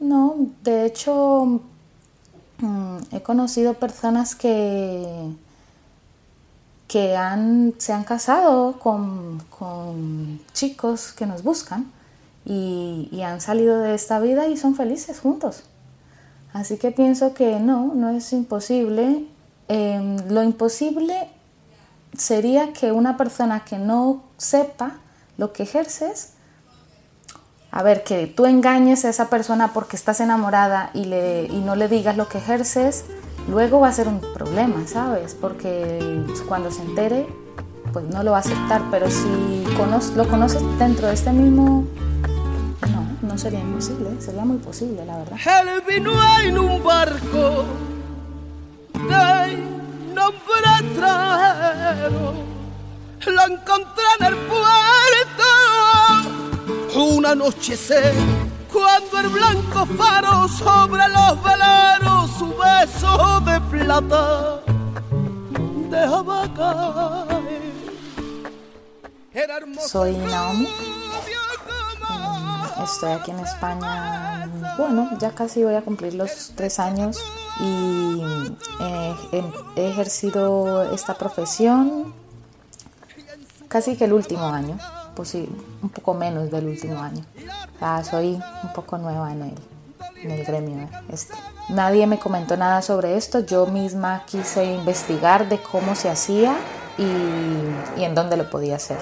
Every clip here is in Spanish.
no, de hecho, mm, he conocido personas que, que han, se han casado con, chicos que nos buscan y, han salido de esta vida y son felices juntos. Así que pienso que no, no es imposible. Em, lo imposible sería que una persona que no sepa lo que ejerces a ver, que tú engañes a esa persona porque estás enamorada y, le, y no le digas lo que ejerces, luego va a ser un problema, ¿sabes? Porque cuando se entere, pues no lo va a aceptar, pero si lo conoces dentro de este mismo... No, no sería imposible, sería muy posible, la verdad. Él vino en un barco de nombre lo encontré en el puerto una noche sé cuando el blanco faro sobre los veleros su beso de plata dejaba caer. Soy Naomi. Estoy aquí en España, bueno, ya casi voy a cumplir los tres años y eh, he ejercido esta profesión casi que el último año un poco menos del último año. soy un poco nueva en el, en el gremio este. Nadie me comentó nada sobre esto, yo misma quise investigar de cómo se hacía y, y en dónde lo podía hacer.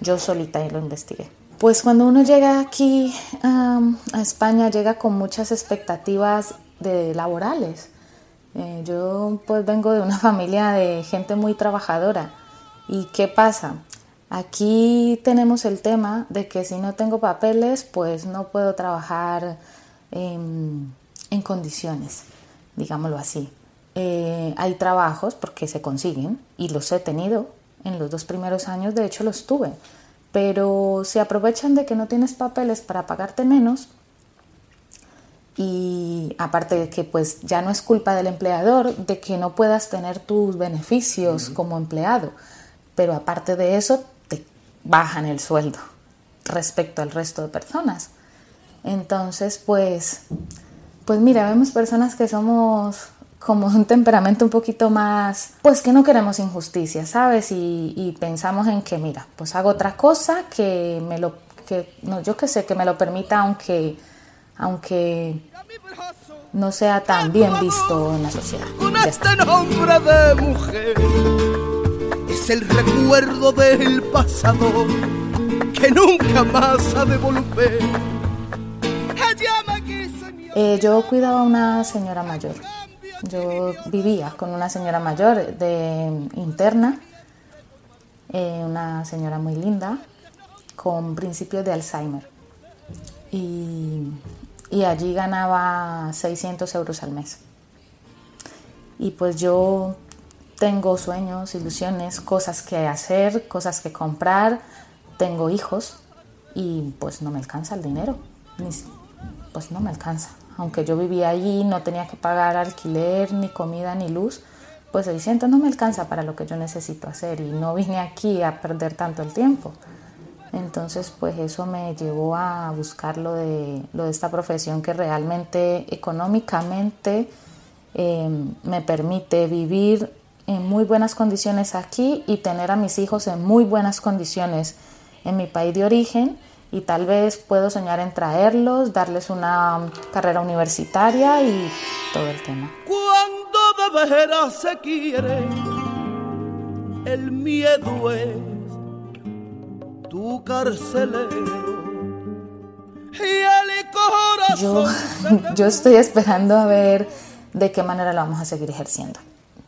Yo solita lo investigué. Pues cuando uno llega aquí a España llega con muchas expectativas de laborales. Eh, yo pues vengo de una familia de gente muy trabajadora. ¿Y qué pasa? Aquí tenemos el tema de que si no tengo papeles, pues no puedo trabajar en, condiciones, digámoslo así. Eh, hay trabajos porque se consiguen y los he tenido en los dos primeros años, de hecho los tuve, pero se aprovechan de que no tienes papeles para pagarte menos y aparte de que pues ya no es culpa del empleador de que no puedas tener tus beneficios como empleado, pero aparte de eso bajan el sueldo respecto al resto de personas. Entonces, pues, pues mira, vemos personas que somos como un temperamento un poquito más, pues que no queremos injusticia, ¿sabes? Y, pensamos en que, mira, pues hago otra cosa que me lo, que, no, yo que sé, que me lo permita aunque, aunque no sea tan bien visto en la sociedad. Con este nombre de mujer es el recuerdo del pasado que nunca más ha de volver. Eh, yo cuidaba a una señora mayor. Yo vivía con una señora mayor de interna, eh, una señora muy linda, con principios de Alzheimer. Y, y allí ganaba 600 euros al mes. Y pues yo tengo sueños, ilusiones, cosas que hacer, cosas que comprar, tengo hijos y pues no me alcanza el dinero, pues no me alcanza. Aunque yo vivía allí, no tenía que pagar alquiler, ni comida, ni luz, pues 600 no me alcanza para lo que yo necesito hacer y no vine aquí a perder tanto el tiempo. Entonces, pues eso me llevó a buscar lo de, lo de esta profesión que realmente económicamente eh, me permite vivir en muy buenas condiciones aquí y tener a mis hijos en muy buenas condiciones en mi país de origen y tal vez puedo soñar en traerlos, darles una carrera universitaria y todo el tema. Cuando de veras se quiere, el miedo es tu carcelero. Y el corazón yo, yo estoy esperando a ver de qué manera lo vamos a seguir ejerciendo.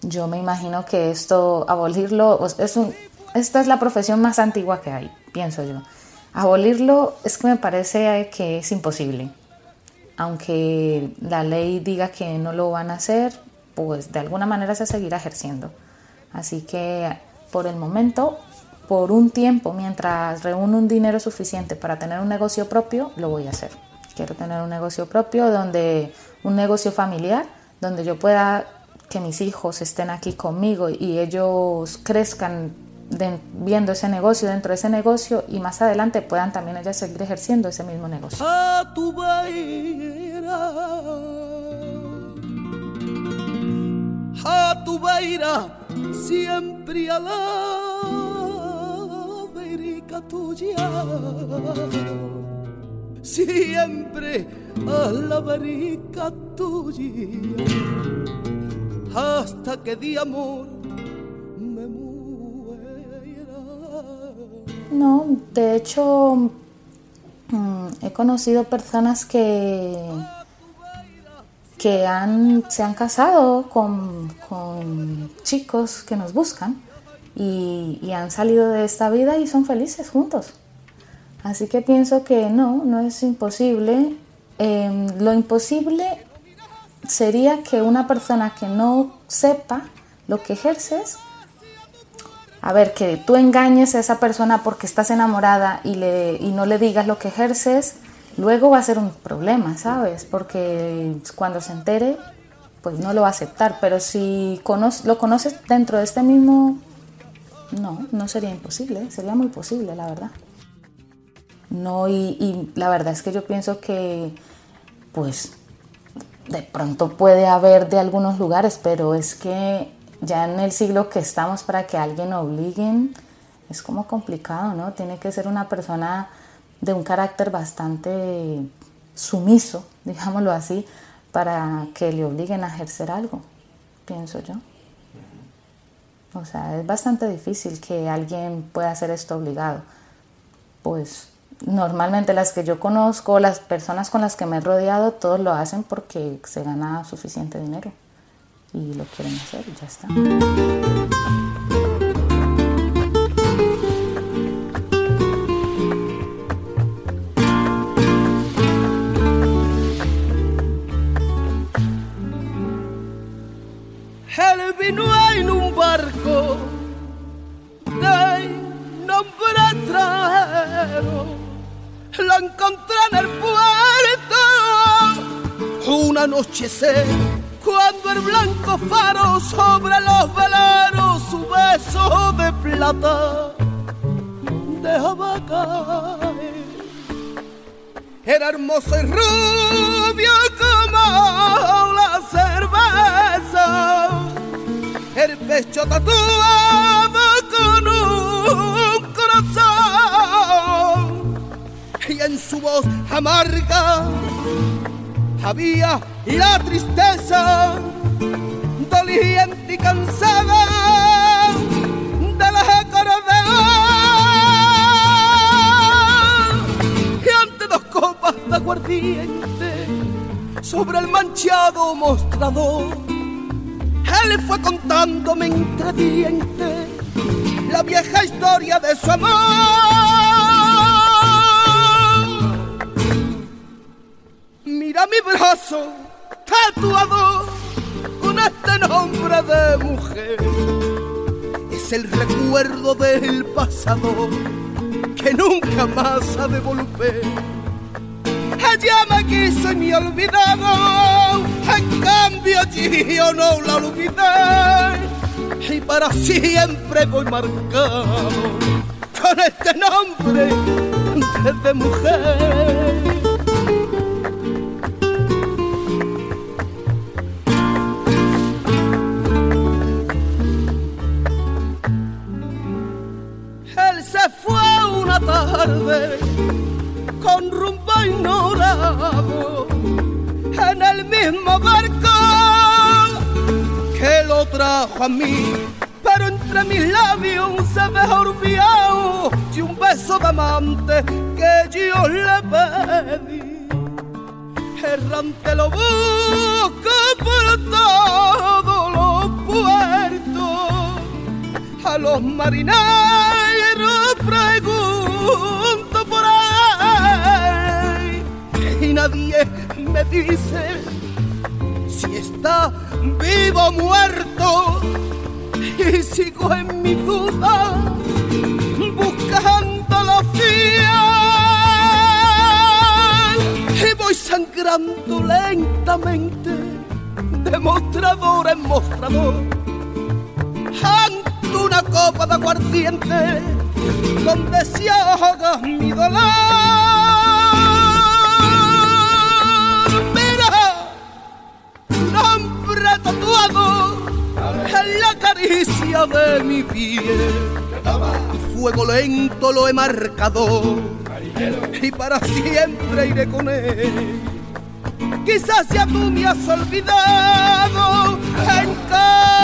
Yo me imagino que esto, abolirlo, es un, esta es la profesión más antigua que hay, pienso yo. Abolirlo es que me parece que es imposible. aunque la ley diga que no lo van a hacer, pues de alguna manera se seguirá ejerciendo. Así que por el momento, por un tiempo, mientras reúno un dinero suficiente para tener un negocio propio, lo voy a hacer. Quiero tener un negocio propio donde un negocio familiar, donde yo pueda que mis hijos estén aquí conmigo y ellos crezcan viendo ese negocio dentro de ese negocio y más adelante puedan también ellas seguir ejerciendo ese mismo negocio. A tu a tu siempre a la tuya, siempre a la tuya, hasta que di amor me muera. No, de hecho, mm, he conocido personas que que han, se han casado con, chicos que nos buscan y, han salido de esta vida y son felices juntos. Así que pienso que no, no es imposible. Em, lo imposible sería que una persona que no sepa lo que ejerces, a ver, que tú engañes a esa persona porque estás enamorada y, le, y no le digas lo que ejerces, luego va a ser un problema, ¿sabes? Porque cuando se entere, pues no lo va a aceptar. Pero si lo conoces dentro de este mismo, no, no sería imposible, sería muy posible, la verdad. No, y, y la verdad es que yo pienso que, pues, de pronto puede haber de algunos lugares, pero es que ya en el siglo que estamos para que alguien obliguen, es como complicado, ¿no? Tiene que ser una persona de un carácter bastante sumiso, digámoslo así, para que le obliguen a ejercer algo, pienso yo. O sea, es bastante difícil que alguien pueda hacer esto obligado. Pues normalmente las que yo conozco, las personas con las que me he rodeado, todos lo hacen porque se gana suficiente dinero y lo quieren hacer y ya está. La encontré en el puerto. Una noche sé cuando el blanco faro sobre los veleros su beso de plata dejaba caer. Era hermoso y rubio como la cerveza, el pecho tatuado con en su voz amarga. Había la tristeza doliente y cansada de las y ante dos copas de aguardiente sobre el manchado mostrador él fue contándome entre dientes la vieja historia de su amor Mi brazo tatuado con este nombre de mujer. Es el recuerdo del pasado que nunca más ha de volver. Me quiso y me en cambio yo no la olvidé. Y para siempre voy marcado con este nombre de mujer. Tarde con rumbo ignorado en el mismo barco que lo trajo a mí. Pero entre mis labios se ve olvidado y un beso de amante que yo le pedí. Errante lo busco por todos los puertos. A los marineros pregunto por él y nadie me dice si está vivo o muerto. Y sigo en mi duda, buscando la fiel. Y voy sangrando lentamente, de mostrador en mostrador, una copa de aguardiente donde se ahoga mi dolor. en la caricia de mi piel. Fuego lento lo he marcado y para siempre iré con él. Quizás ya tú me has olvidado, en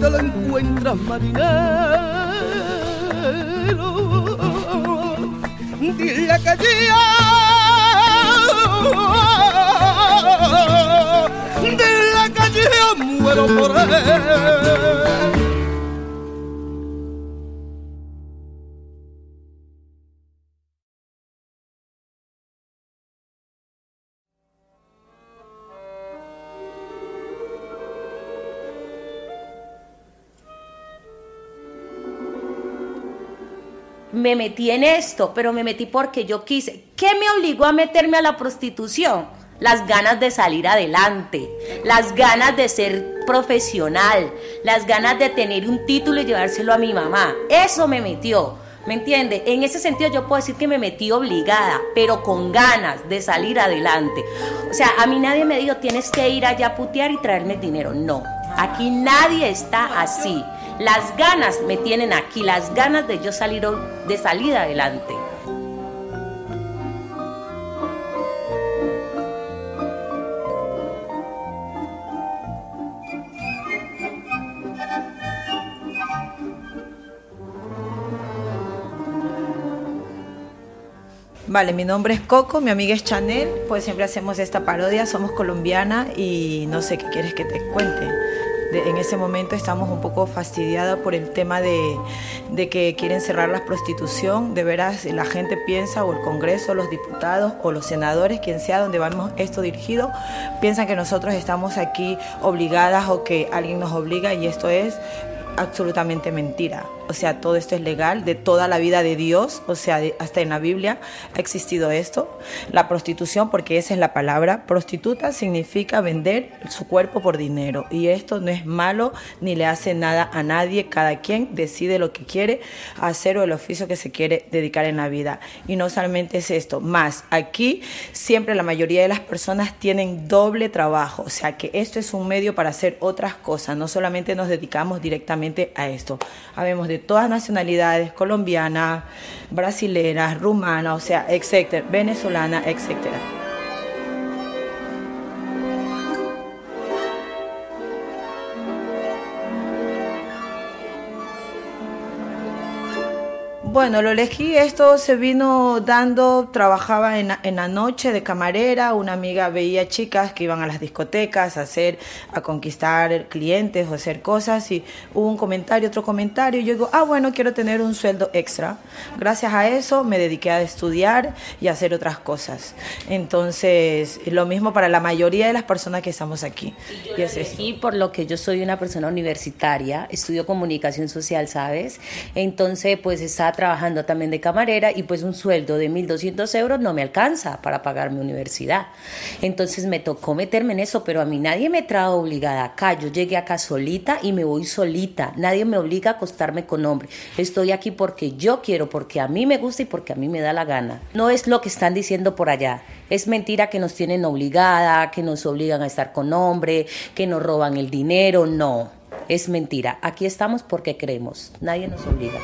te lo encuentras marinero, dile que ya, dile que yo muero por él. Me metí en esto, pero me metí porque yo quise. ¿Qué me obligó a meterme a la prostitución? Las ganas de salir adelante, las ganas de ser profesional, las ganas de tener un título y llevárselo a mi mamá. Eso me metió. ¿Me entiende? En ese sentido yo puedo decir que me metí obligada, pero con ganas de salir adelante. O sea, a mí nadie me dijo, tienes que ir allá a putear y traerme dinero. No, aquí nadie está así. Las ganas me tienen aquí, las ganas de yo salir de salir adelante. Vale, mi nombre es Coco, mi amiga es Chanel, pues siempre hacemos esta parodia, somos colombiana y no sé qué quieres que te cuente en ese momento estamos un poco fastidiadas por el tema de, de, que quieren cerrar la prostitución. De veras, la gente piensa, o el Congreso, los diputados o los senadores, quien sea donde vamos esto dirigido, piensan que nosotros estamos aquí obligadas o que alguien nos obliga y esto es absolutamente mentira o sea, todo esto es legal, de toda la vida de Dios, o sea, hasta en la Biblia ha existido esto. La prostitución, porque esa es la palabra, prostituta significa vender su cuerpo por dinero. Y esto no es malo ni le hace nada a nadie, cada quien decide lo que quiere hacer o el oficio que se quiere dedicar en la vida. Y no solamente es esto, más aquí siempre la mayoría de las personas tienen doble trabajo, o sea que esto es un medio para hacer otras cosas, no solamente nos dedicamos directamente a esto. Habemos de todas nacionalidades, colombiana, brasilera, rumana, o sea, etcétera, venezolana, etcétera. Bueno, lo elegí, esto se vino dando, trabajaba en, en, la noche de camarera, una amiga veía chicas que iban a las discotecas a hacer, a conquistar clientes o hacer cosas y hubo un comentario, otro comentario y yo digo, ah bueno, quiero tener un sueldo extra. Gracias a eso me dediqué a estudiar y a hacer otras cosas. Entonces, lo mismo para la mayoría de las personas que estamos aquí. Y, es elegí por lo que yo soy una persona universitaria, estudio comunicación social, ¿sabes? Entonces, pues está trabajando también de camarera y pues un sueldo de 1.200 euros no me alcanza para pagar mi universidad. Entonces me tocó meterme en eso, pero a mí nadie me trajo obligada acá. Yo llegué acá solita y me voy solita. Nadie me obliga a acostarme con hombre. Estoy aquí porque yo quiero, porque a mí me gusta y porque a mí me da la gana. No es lo que están diciendo por allá. Es mentira que nos tienen obligada, que nos obligan a estar con hombre, que nos roban el dinero. No, es mentira. Aquí estamos porque creemos. Nadie nos obliga.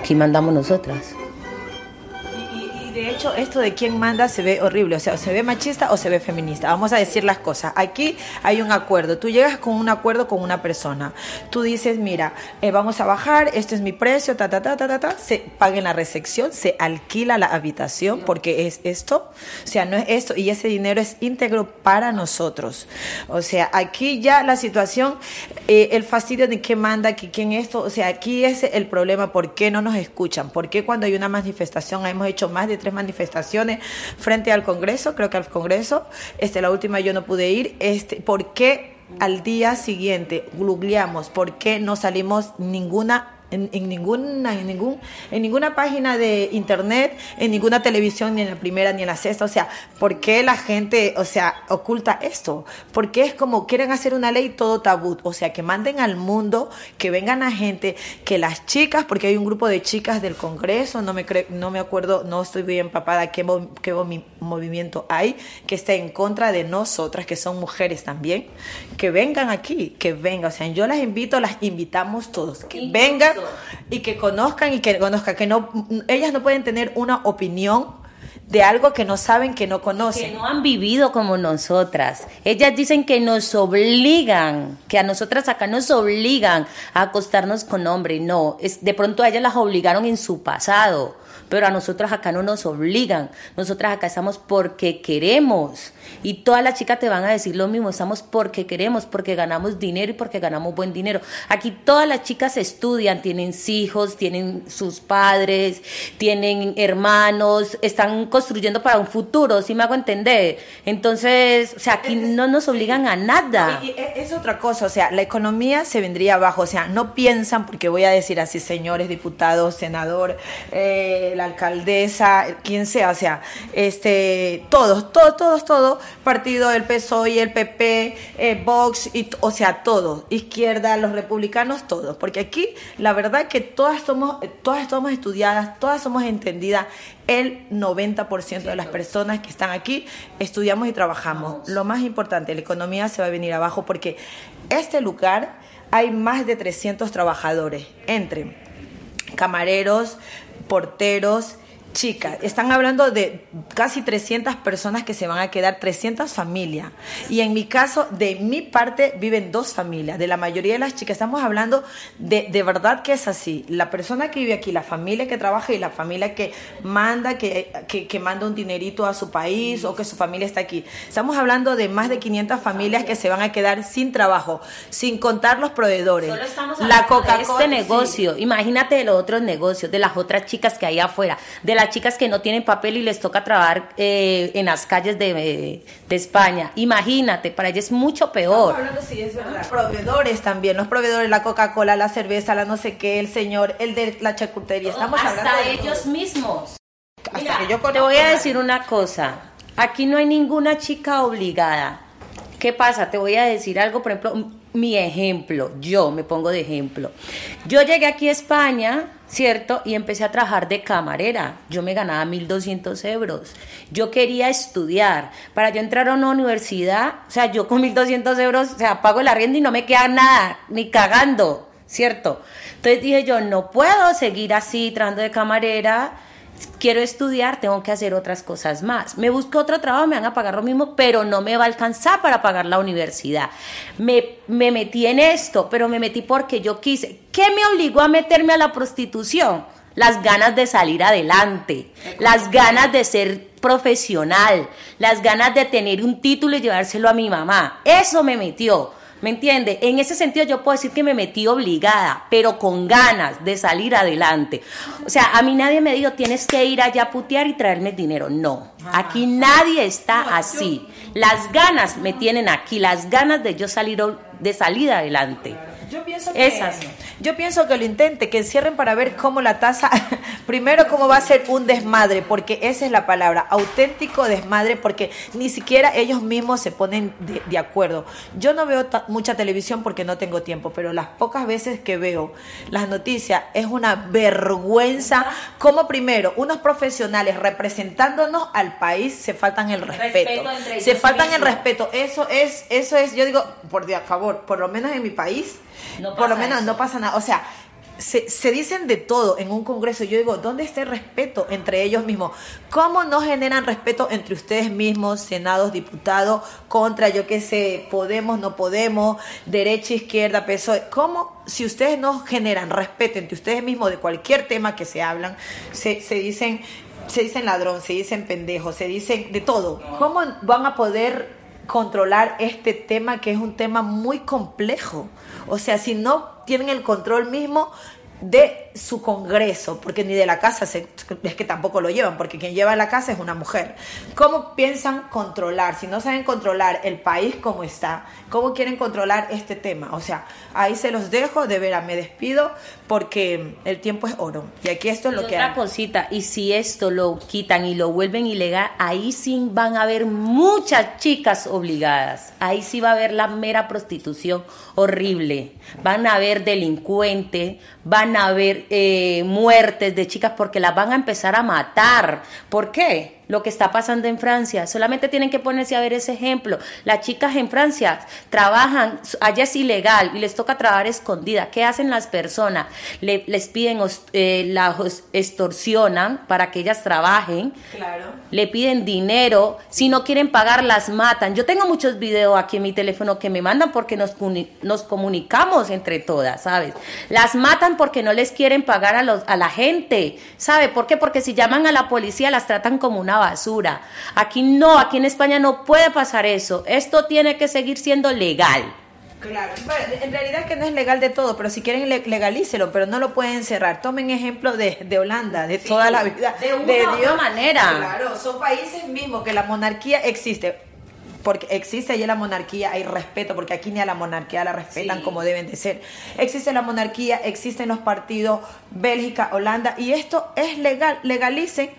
Aquí mandamos nosotras hecho, esto de quién manda se ve horrible, o sea, se ve machista o se ve feminista. Vamos a decir las cosas. Aquí hay un acuerdo. Tú llegas con un acuerdo con una persona. Tú dices, mira, eh, vamos a bajar, este es mi precio, ta, ta, ta, ta, ta, ta. Se paga en la recepción, se alquila la habitación porque es esto. O sea, no es esto. Y ese dinero es íntegro para nosotros. O sea, aquí ya la situación, eh, el fastidio de quién manda, que quién esto. O sea, aquí es el problema. ¿Por qué no nos escuchan? ¿Por qué cuando hay una manifestación hemos hecho más de tres manifestaciones frente al Congreso, creo que al Congreso, este, la última yo no pude ir, este, ¿por qué al día siguiente googleamos por qué no salimos ninguna en, ninguna, en, ningún, en ninguna página de internet, en ninguna televisión, ni en la primera ni en la sexta. O sea, ¿por qué la gente, o sea, oculta esto? Porque es como quieren hacer una ley todo tabú. O sea, que manden al mundo, que vengan a gente, que las chicas, porque hay un grupo de chicas del Congreso, no me, no me acuerdo, no estoy bien empapada qué, qué movimiento hay, que está en contra de nosotras, que son mujeres también, que vengan aquí, que vengan. O sea, yo las invito, las invitamos todos, que vengan y que conozcan y que conozcan que no ellas no pueden tener una opinión de algo que no saben, que no conocen. Que no han vivido como nosotras. Ellas dicen que nos obligan, que a nosotras acá nos obligan a acostarnos con hombre. No, es, de pronto a ellas las obligaron en su pasado, pero a nosotros acá no nos obligan. Nosotras acá estamos porque queremos. Y todas las chicas te van a decir lo mismo, estamos porque queremos, porque ganamos dinero y porque ganamos buen dinero. Aquí todas las chicas estudian, tienen hijos, tienen sus padres, tienen hermanos, están construyendo para un futuro, si me hago entender? Entonces, o sea, aquí no nos obligan a nada. Y, es otra cosa, o sea, la economía se vendría abajo, o sea, no piensan, porque voy a decir así, señores diputados, senador, eh, la alcaldesa, quien sea, o sea, este, todos, todos, todos, todos partido del PSOE, el PP, eh, Vox, y, o sea, todo, izquierda, los republicanos, todos, porque aquí la verdad que todas somos, todas somos estudiadas, todas somos entendidas, el 90% de las personas que están aquí estudiamos y trabajamos. Lo más importante, la economía se va a venir abajo porque este lugar hay más de 300 trabajadores entre camareros, porteros, chicas. Están hablando de casi 300 personas que se van a quedar, 300 familias. Y en mi caso, de mi parte, viven dos familias. De la mayoría de las chicas, estamos hablando de, de verdad que es así. La persona que vive aquí, la familia que trabaja y la familia que manda, que, que, manda un dinerito a su país o que su familia está aquí. Estamos hablando de más de 500 familias que se van a quedar sin trabajo, sin contar los proveedores. la Coca-Cola. Este negocio, imagínate de los otros negocios, de las otras chicas que hay afuera, de las chicas que no tienen papel y les toca trabajar eh, en las calles de, de, España. Imagínate, para ellas es mucho peor. Hablando, sí, es verdad. Proveedores también, los proveedores, la Coca-Cola, la cerveza, la no sé qué, el señor, el de la charcutería. Estamos Hasta hablando de ellos mismos. te voy a decir una cosa. Aquí no hay ninguna chica obligada. ¿Qué pasa? Te voy a decir algo, por ejemplo, mi ejemplo, yo me pongo de ejemplo. Yo llegué aquí a España ¿cierto? Y empecé a trabajar de camarera. Yo me ganaba 1.200 euros. Yo quería estudiar. Para yo entrar a una universidad, o sea, yo con 1.200 euros, o sea, pago la rienda y no me queda nada, ni cagando, ¿cierto? Entonces dije yo, no puedo seguir así, trabajando de camarera quiero estudiar, tengo que hacer otras cosas más. Me busco otro trabajo, me van a pagar lo mismo, pero no me va a alcanzar para pagar la universidad. Me, me metí en esto, pero me metí porque yo quise. ¿Qué me obligó a meterme a la prostitución? Las ganas de salir adelante, las ganas de ser profesional, las ganas de tener un título y llevárselo a mi mamá. Eso me metió. ¿Me entiende? En ese sentido yo puedo decir que me metí obligada, pero con ganas de salir adelante. O sea, a mí nadie me dijo, tienes que ir allá a putear y traerme dinero. No, aquí nadie está así. Las ganas me tienen aquí, las ganas de yo salir de salir adelante. Yo pienso que, Esas. Yo pienso que lo intente, que cierren para ver cómo la tasa, primero cómo va a ser un desmadre, porque esa es la palabra, auténtico desmadre, porque ni siquiera ellos mismos se ponen de, acuerdo. Yo no veo mucha televisión porque no tengo tiempo, pero las pocas veces que veo las noticias es una vergüenza como primero unos profesionales representándonos al país se faltan el respeto, se faltan el respeto. Eso es, eso es, yo digo, por favor, por lo menos en mi país por lo menos no pasa nada. O sea, se, dicen de todo en un congreso. Yo digo, ¿dónde está el respeto entre ellos mismos? ¿Cómo no generan respeto entre ustedes mismos, senados, diputados, contra, yo qué sé, Podemos, no Podemos, derecha, izquierda, PSOE? ¿Cómo, si ustedes no generan respeto entre ustedes mismos de cualquier tema que se hablan, se, se dicen... Se dicen ladrón, se dicen pendejo, se dicen de todo. ¿Cómo van a poder controlar este tema que es un tema muy complejo? O sea, si no tienen el control mismo de su congreso, porque ni de la casa es que tampoco lo llevan, porque quien lleva la casa es una mujer. ¿Cómo piensan controlar? Si no saben controlar el país como está, ¿cómo quieren controlar este tema? O sea, ahí se los dejo, de veras, me despido porque el tiempo es oro. Y aquí esto es lo que... Otra cosita, y si esto lo quitan y lo vuelven ilegal, ahí sí van a haber muchas chicas obligadas. Ahí sí va a haber la mera prostitución horrible. Van a haber delincuentes, van a haber eh, muertes de chicas porque las van a empezar a matar. ¿Por qué? Lo que está pasando en Francia. Solamente tienen que ponerse a ver ese ejemplo. Las chicas en Francia trabajan, allá es ilegal y les toca trabajar escondida. ¿Qué hacen las personas? les piden, eh, las extorsionan para que ellas trabajen. Claro. Le piden dinero. Si no quieren pagar, las matan. Yo tengo muchos videos aquí en mi teléfono que me mandan porque nos, nos comunicamos entre todas, ¿sabes? Las matan porque no les quieren pagar a, los, a la gente. ¿Sabe por qué? Porque si llaman a la policía las tratan como una basura. Aquí no, aquí en España no puede pasar eso. Esto tiene que seguir siendo legal. Claro, en realidad que no es legal de todo, pero si quieren legalícelo, pero no lo pueden cerrar. Tomen ejemplo de, de Holanda, de toda la vida. De una manera. Claro, son países mismos que la monarquía existe porque existe allí la monarquía, hay respeto, porque aquí ni a la monarquía la respetan como deben de ser. Existe la monarquía, existen los partidos Bélgica, Holanda, y esto es legal, legalicen,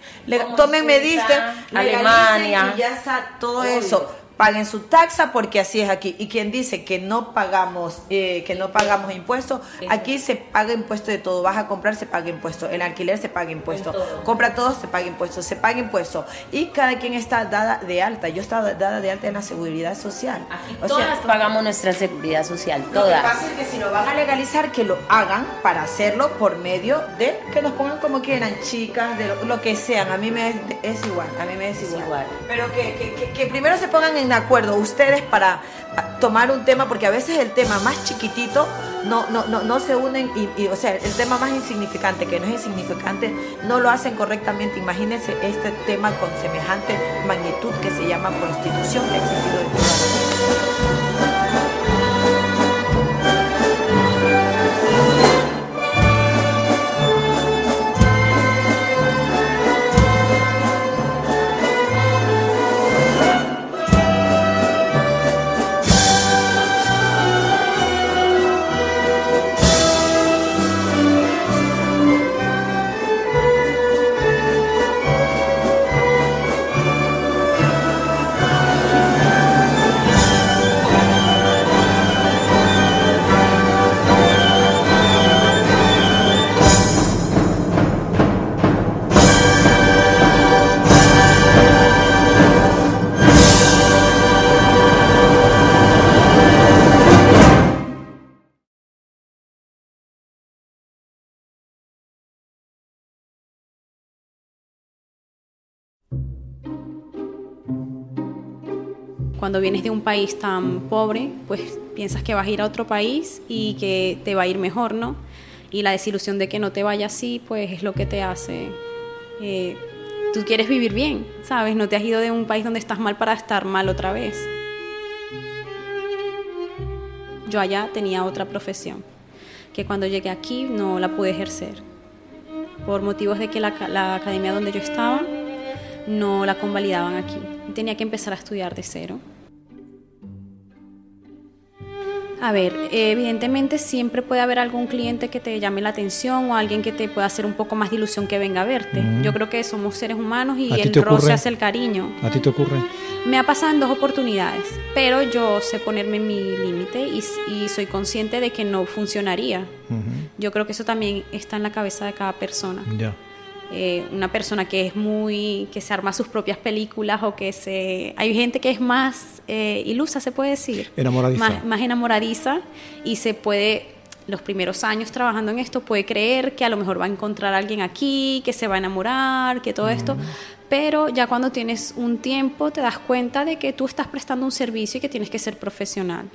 tomen medidas, Alemania, y ya está todo eso paguen su taxa porque así es aquí. Y quien dice que no pagamos, eh, que no pagamos impuestos, aquí se paga impuesto de todo. Vas a comprar, se paga impuesto. El alquiler se paga impuesto. Compra todo, se paga impuesto. Se paga impuesto. Y cada quien está dada de alta. Yo estaba dada de alta en la seguridad social. o todas pagamos nuestra seguridad social, todas. Lo que pasa es que si lo van a legalizar, que lo hagan para hacerlo por medio de que nos pongan como quieran, chicas, de lo, que sean. A mí me es, igual, a mí me es, igual. Pero que, que, que primero se pongan en acuerdo ustedes para tomar un tema, porque a veces el tema más chiquitito no, no, no, no se unen y, o sea, el tema más insignificante, que no es insignificante, no lo hacen correctamente. Imagínense este tema con semejante magnitud que se llama prostitución cuando vienes de un país tan pobre, pues piensas que vas a ir a otro país y que te va a ir mejor, ¿no? Y la desilusión de que no te vaya así, pues es lo que te hace... Eh, tú quieres vivir bien, ¿sabes? No te has ido de un país donde estás mal para estar mal otra vez. Yo allá tenía otra profesión, que cuando llegué aquí no la pude ejercer, por motivos de que la, la academia donde yo estaba no la convalidaban aquí. Tenía que empezar a estudiar de cero. A ver, evidentemente siempre puede haber algún cliente que te llame la atención o alguien que te pueda hacer un poco más de ilusión que venga a verte. Yo creo que somos seres humanos y el roce hace el cariño. ¿A ti te ocurre? Me ha pasado en dos oportunidades, pero yo sé ponerme mi límite y, soy consciente de que no funcionaría. Yo creo que eso también está en la cabeza de cada persona. Ya. Eh, una persona que es muy, que se arma sus propias películas o que se... Hay gente que es más eh, ilusa, se puede decir. Enamoradiza. Más, enamoradiza y se puede los primeros años trabajando en esto puede creer que a lo mejor va a encontrar a alguien aquí, que se va a enamorar, que todo esto, pero ya cuando tienes un tiempo te das cuenta de que tú estás prestando un servicio y que tienes que ser profesional.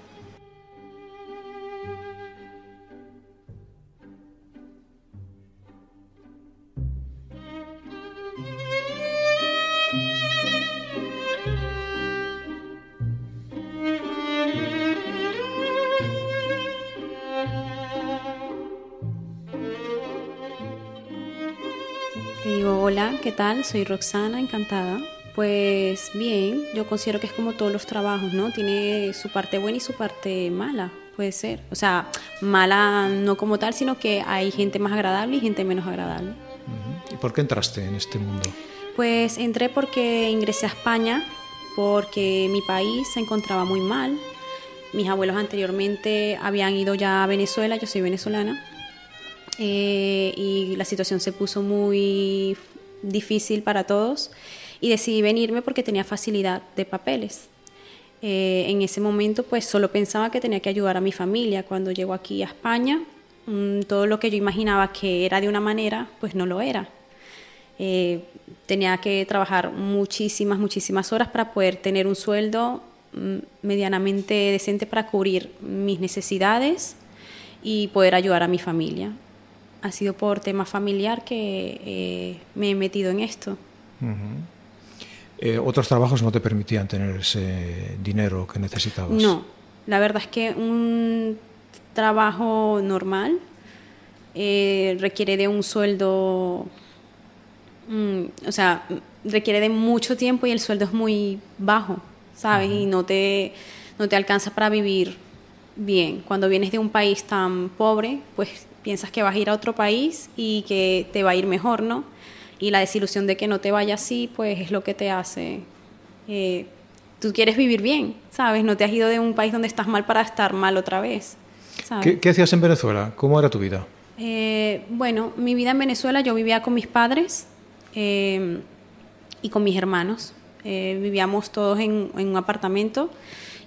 Hola, ¿qué tal? Soy Roxana, encantada. Pues bien, yo considero que es como todos los trabajos, ¿no? Tiene su parte buena y su parte mala, puede ser. O sea, mala no como tal, sino que hay gente más agradable y gente menos agradable. ¿Y por qué entraste en este mundo? Pues entré porque ingresé a España, porque mi país se encontraba muy mal. Mis abuelos anteriormente habían ido ya a Venezuela, yo soy venezolana, eh, y la situación se puso muy difícil para todos y decidí venirme porque tenía facilidad de papeles. Eh, en ese momento pues solo pensaba que tenía que ayudar a mi familia. Cuando llego aquí a España, mm, todo lo que yo imaginaba que era de una manera, pues no lo era. Eh, tenía que trabajar muchísimas, muchísimas horas para poder tener un sueldo mm, medianamente decente para cubrir mis necesidades y poder ayudar a mi familia ha sido por tema familiar que eh, me he metido en esto. Eh, ¿Otros trabajos no te permitían tener ese dinero que necesitabas? No, la verdad es que un trabajo normal eh, requiere de un sueldo, mm, o sea, requiere de mucho tiempo y el sueldo es muy bajo, ¿sabes? Y no te, no te alcanza para vivir bien. Cuando vienes de un país tan pobre, pues piensas que vas a ir a otro país y que te va a ir mejor, ¿no? Y la desilusión de que no te vaya así, pues es lo que te hace... Eh, tú quieres vivir bien, ¿sabes? No te has ido de un país donde estás mal para estar mal otra vez. ¿Qué, hacías en Venezuela? ¿Cómo era tu vida? Eh, bueno, mi vida en Venezuela, yo vivía con mis padres eh, y con mis hermanos. vivíamos todos en, en un apartamento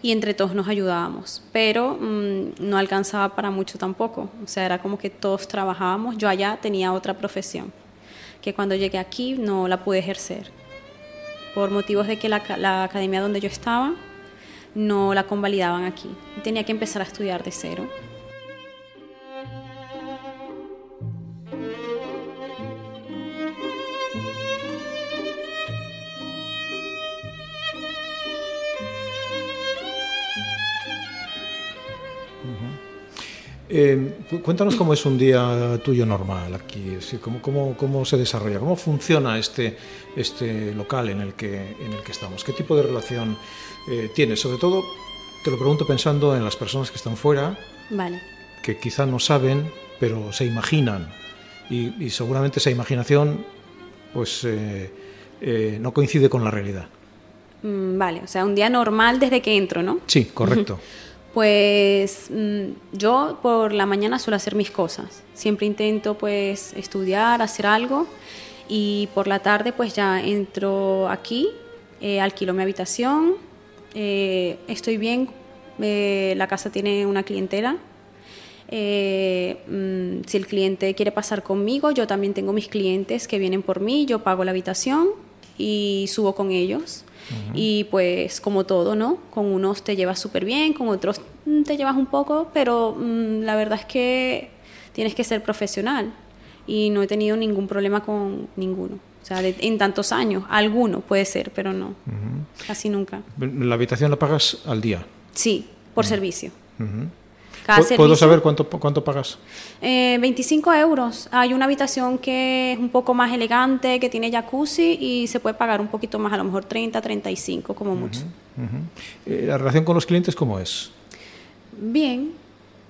y entre todos nos ayudábamos, pero mm, no alcanzaba para mucho tampoco, o sea, era como que todos trabajábamos, yo allá tenía otra profesión, que cuando llegué aquí no la pude ejercer, por motivos de que la, la academia donde yo estaba no la convalidaban aquí, tenía que empezar a estudiar de cero. Eh, cuéntanos cómo es un día tuyo normal aquí, cómo, cómo, cómo, se desarrolla, cómo funciona este, este local en el, que, en el que estamos, qué tipo de relación eh, tienes. Sobre todo, te lo pregunto pensando en las personas que están fuera, vale. que quizá no saben, pero se imaginan. Y, seguramente esa imaginación pues, eh, no coincide con la realidad. Mm, vale, o sea, un día normal desde que entro, ¿no? Sí, correcto. Pues mm, yo por la mañana suelo hacer mis cosas. Siempre intento pues estudiar, hacer algo y por la tarde pues ya entro aquí, eh, alquilo mi habitación, eh, estoy bien, eh, la casa tiene una clientela. Mm, si el cliente quiere pasar conmigo, yo también tengo mis clientes que vienen por mí, yo pago la habitación y subo con ellos. Y pues como todo, ¿no? Con unos te llevas súper bien, con otros mm, te llevas un poco, pero mm, la verdad es que tienes que ser profesional y no he tenido ningún problema con ninguno. O sea, en tantos años, alguno puede ser, pero no, casi nunca. ¿La habitación la pagas al día? Sí, por servicio. ¿Puedo saber cuánto, cuánto pagas? 25 eh, euros. Hay una habitación que es un poco más elegante, que tiene jacuzzi y se puede pagar un poquito más, a lo mejor 30, 35 como mucho. Eh, ¿La relación con los clientes cómo es? Bien,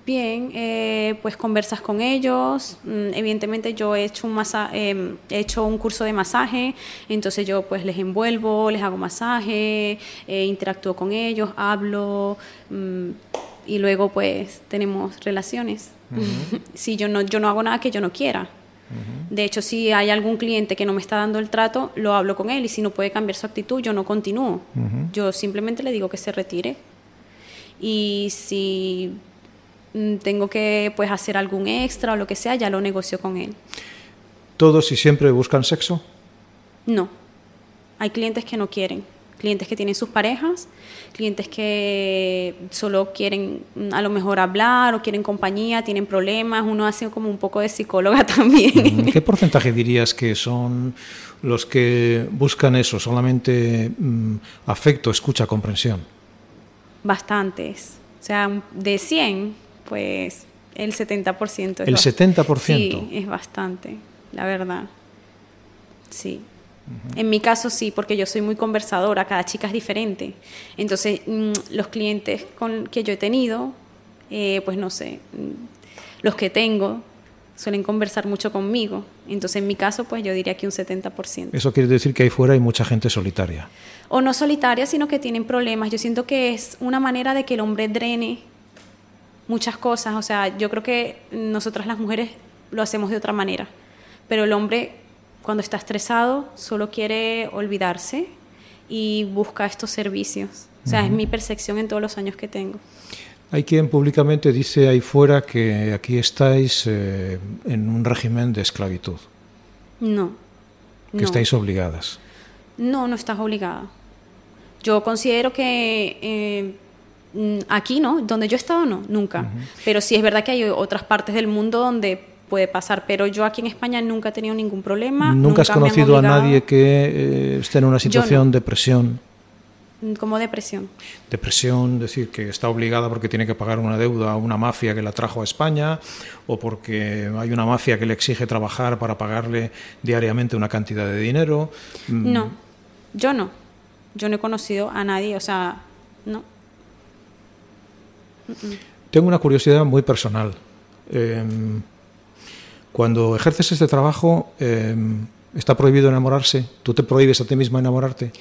bien. Eh, pues conversas con ellos. Mm, evidentemente yo he hecho, un he hecho un curso de masaje, entonces yo pues les envuelvo, les hago masaje, interactúo con ellos, hablo mm, y luego pues tenemos relaciones. si yo no, yo no hago nada que yo no quiera. De hecho, si hay algún cliente que no me está dando el trato, lo hablo con él y si no puede cambiar su actitud, yo no continúo. Yo simplemente le digo que se retire. Y si mm, tengo que pues hacer algún extra o lo que sea, ya lo negocio con él. ¿Todos y siempre buscan sexo? No. Hay clientes que no quieren clientes que tienen sus parejas, clientes que solo quieren mm, a lo mejor hablar o quieren compañía, tienen problemas, uno hace como un poco de psicóloga también. ¿Qué porcentaje dirías que son los que buscan eso, solamente mm, afecto, escucha, comprensión? Bastantes. O sea, de 100, pues el 70%. ¿El 70%? Sí, es bastante, la verdad. Sí. En mi caso sí, porque yo soy muy conversadora, cada chica es diferente. Entonces, mm, los clientes con, que yo he tenido, eh, pues no sé, mm, los que tengo suelen conversar mucho conmigo. Entonces, en mi caso, pues yo diría que un 70%. Eso quiere decir que ahí fuera hay mucha gente solitaria. O no solitaria, sino que tienen problemas. Yo siento que es una manera de que el hombre drene muchas cosas. O sea, yo creo que nosotras las mujeres lo hacemos de otra manera. Pero el hombre cuando está estresado solo quiere olvidarse y busca estos servicios. O sea, es mi percepción en todos los años que tengo. Hay quien públicamente dice ahí fuera que aquí estáis eh, en un régimen de esclavitud. No. Que estáis obligadas. No, no estás obligada. Yo considero que eh, mm, aquí no, donde yo he estado no, nunca. Pero sí es verdad que hay otras partes del mundo donde puede pasar, pero yo aquí en España nunca he tenido ningún problema. ¿Nunca, has conocido a nadie que eh, esté en una situación de presión? ¿Cómo depresión? Depresión, decir que está obligada porque tiene que pagar una deuda a una mafia que la trajo a España o porque hay una mafia que le exige trabajar para pagarle diariamente una cantidad de dinero. Mm. No, yo no. Yo no he conocido a nadie, o sea, no. Tengo una curiosidad muy personal. Em, cuando ejerces este trabajo, em, ¿está prohibido enamorarse? ¿Tú te prohíbes a ti misma enamorarte?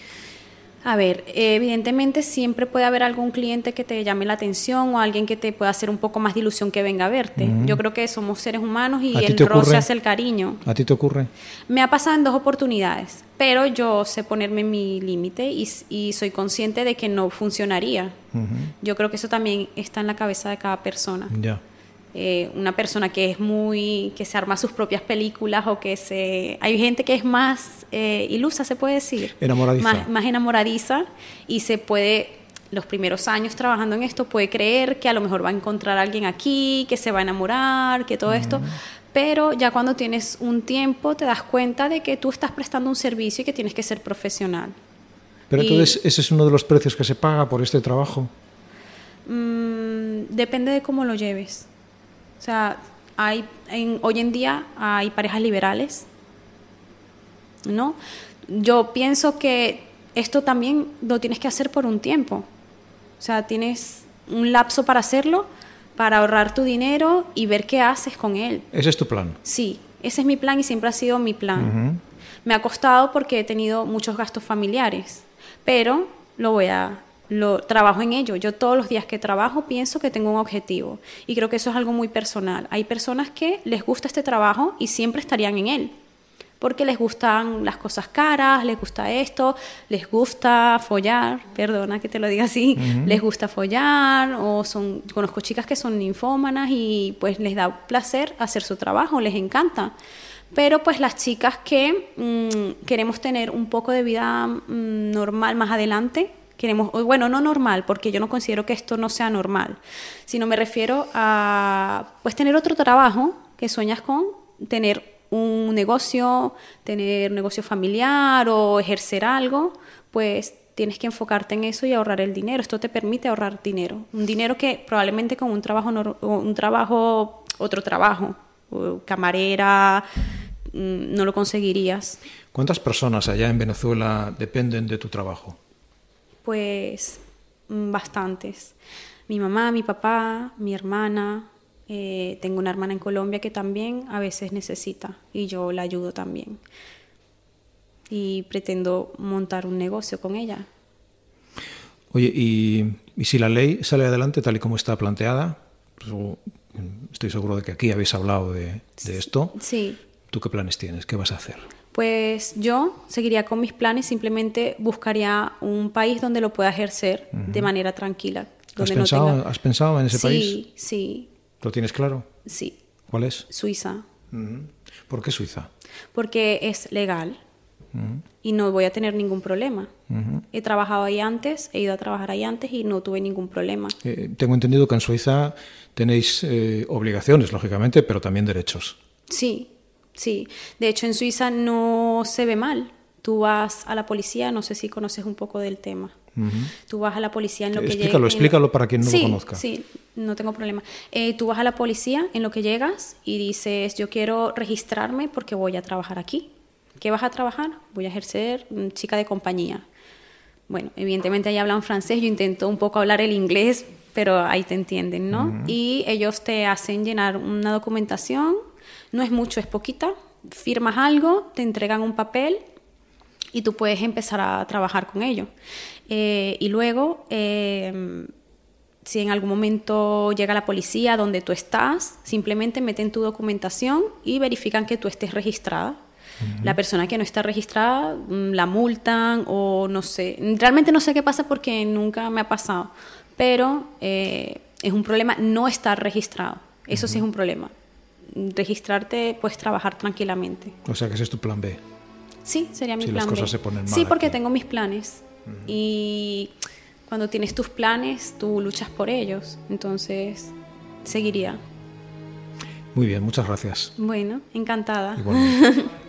A ver, evidentemente siempre puede haber algún cliente que te llame la atención o alguien que te pueda hacer un poco más de ilusión que venga a verte. Yo creo que somos seres humanos y el roce hace el cariño. ¿A ti te ocurre? Me ha pasado en dos oportunidades, pero yo sé ponerme mi límite y, soy consciente de que no funcionaría. Yo creo que eso también está en la cabeza de cada persona. Ya. Eh, una persona que es muy, que se arma sus propias películas o que se... Hay gente que es más eh, ilusa, se puede decir. Enamoradiza. Más, enamoradiza y se puede, los primeros años trabajando en esto, puede creer que a lo mejor va a encontrar a alguien aquí, que se va a enamorar, que todo esto. Pero ya cuando tienes un tiempo te das cuenta de que tú estás prestando un servicio y que tienes que ser profesional. Pero entonces ese es uno de los precios que se paga por este trabajo. Mm, depende de cómo lo lleves. O sea, hay, hoy en día hay parejas liberales, ¿no? Yo pienso que esto también lo tienes que hacer por un tiempo. O sea, tienes un lapso para hacerlo, para ahorrar tu dinero y ver qué haces con él. ¿Ese es tu plan? Sí, ese es mi plan y siempre ha sido mi plan. Me ha costado porque he tenido muchos gastos familiares, pero lo voy a lo trabajo en ello. Yo todos los días que trabajo pienso que tengo un objetivo y creo que eso es algo muy personal. Hay personas que les gusta este trabajo y siempre estarían en él porque les gustan las cosas caras, les gusta esto, les gusta follar, perdona que te lo diga así, les gusta follar o son conozco chicas que son ninfómanas y pues les da placer hacer su trabajo, les encanta. Pero pues las chicas que mm, queremos tener un poco de vida mm, normal más adelante, queremos, bueno, no normal, porque yo no considero que esto no sea normal, sino me refiero a pues tener otro trabajo que sueñas con tener un negocio, tener un negocio familiar o ejercer algo, pues tienes que enfocarte en eso y ahorrar el dinero. Esto te permite ahorrar dinero, un dinero que probablemente con un trabajo un trabajo otro trabajo, camarera mm, no lo conseguirías. ¿Cuántas personas allá en Venezuela dependen de tu trabajo? Pues mm, bastantes. Mi mamá, mi papá, mi hermana. Eh, tengo una hermana en Colombia que también a veces necesita y yo la ayudo también. Y pretendo montar un negocio con ella. Oye, y, si la ley sale adelante tal y como está planteada, pues, estoy seguro de que aquí habéis hablado de, de esto. Sí. ¿Tú qué planes tienes? ¿Qué vas a hacer? Pues yo seguiría con mis planes, simplemente buscaría un país donde lo pueda ejercer de manera tranquila. ¿Has, pensado, ¿Has pensado en ese país? Sí, sí. ¿Lo tienes claro? Sí. ¿Cuál es? Suiza. ¿Por qué Suiza? Porque es legal y no voy a tener ningún problema. He trabajado ahí antes, he ido a trabajar ahí antes y no tuve ningún problema. Eh, tengo entendido que en Suiza tenéis eh, obligaciones, lógicamente, pero también derechos. Sí, sí. De hecho, en Suiza no se ve mal. Tú vas a la policía, no sé si conoces un poco del tema. Tú vas a la policía en lo que Explícalo, explícalo para quien no lo conozca. Sí, no tengo problema. Eh, tú vas a la policía en lo que llegas y dices, yo quiero registrarme porque voy a trabajar aquí. ¿Qué vas a trabajar? Voy a ejercer mm, chica de compañía. Bueno, evidentemente ahí hablan francés, yo intento un poco hablar el inglés, pero ahí te entienden, ¿no? Y ellos te hacen llenar una documentación, no es mucho, es poquita, firmas algo, te entregan un papel y tú puedes empezar a trabajar con ellos. Eh, y luego, eh, si en algún momento llega la policía donde tú estás, simplemente meten tu documentación y verifican que tú estés registrada la persona que no está registrada mm, la multan o no sé. Realmente no sé qué pasa porque nunca me ha pasado, pero eh, es un problema no estar registrado. Eso sí es un problema. Registrarte, puedes trabajar tranquilamente. O sea que ese es tu plan B. Sí, sería mi si plan las cosas B. se ponen mal Sí, porque aquí. tengo mis planes. Y cuando tienes tus planes, tú luchas por ellos. Entonces, seguiría. Muy bien, muchas gracias. Bueno, encantada. Igualmente.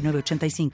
906985.